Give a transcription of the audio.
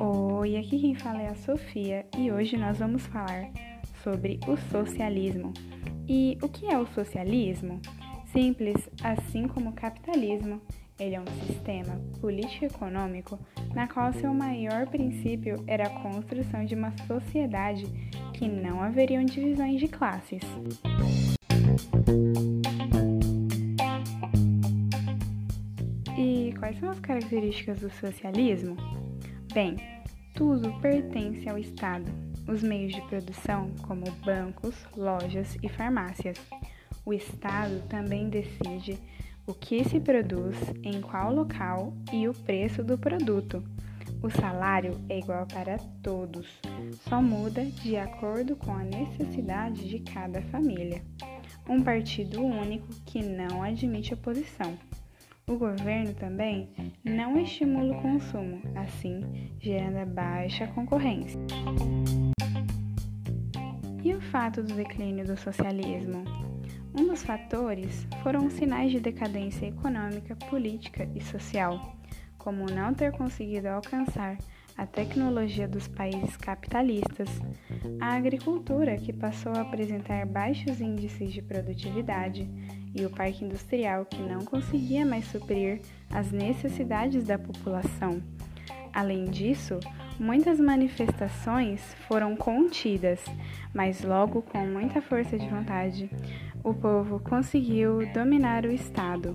Oi, aqui quem fala é a Sofia e hoje nós vamos falar sobre o socialismo. E o que é o socialismo? Simples, assim como o capitalismo, ele é um sistema político-econômico na qual seu maior princípio era a construção de uma sociedade que não haveriam divisões de classes. E quais são as características do socialismo? Bem, tudo pertence ao Estado. Os meios de produção, como bancos, lojas e farmácias. O Estado também decide o que se produz, em qual local e o preço do produto. O salário é igual para todos, só muda de acordo com a necessidade de cada família. Um partido único que não admite oposição. O governo também não estimula o consumo, assim gerando baixa concorrência. E o fato do declínio do socialismo? Um dos fatores foram os sinais de decadência econômica, política e social como não ter conseguido alcançar a tecnologia dos países capitalistas, a agricultura, que passou a apresentar baixos índices de produtividade, e o parque industrial, que não conseguia mais suprir as necessidades da população. Além disso, muitas manifestações foram contidas, mas logo com muita força de vontade, o povo conseguiu dominar o Estado.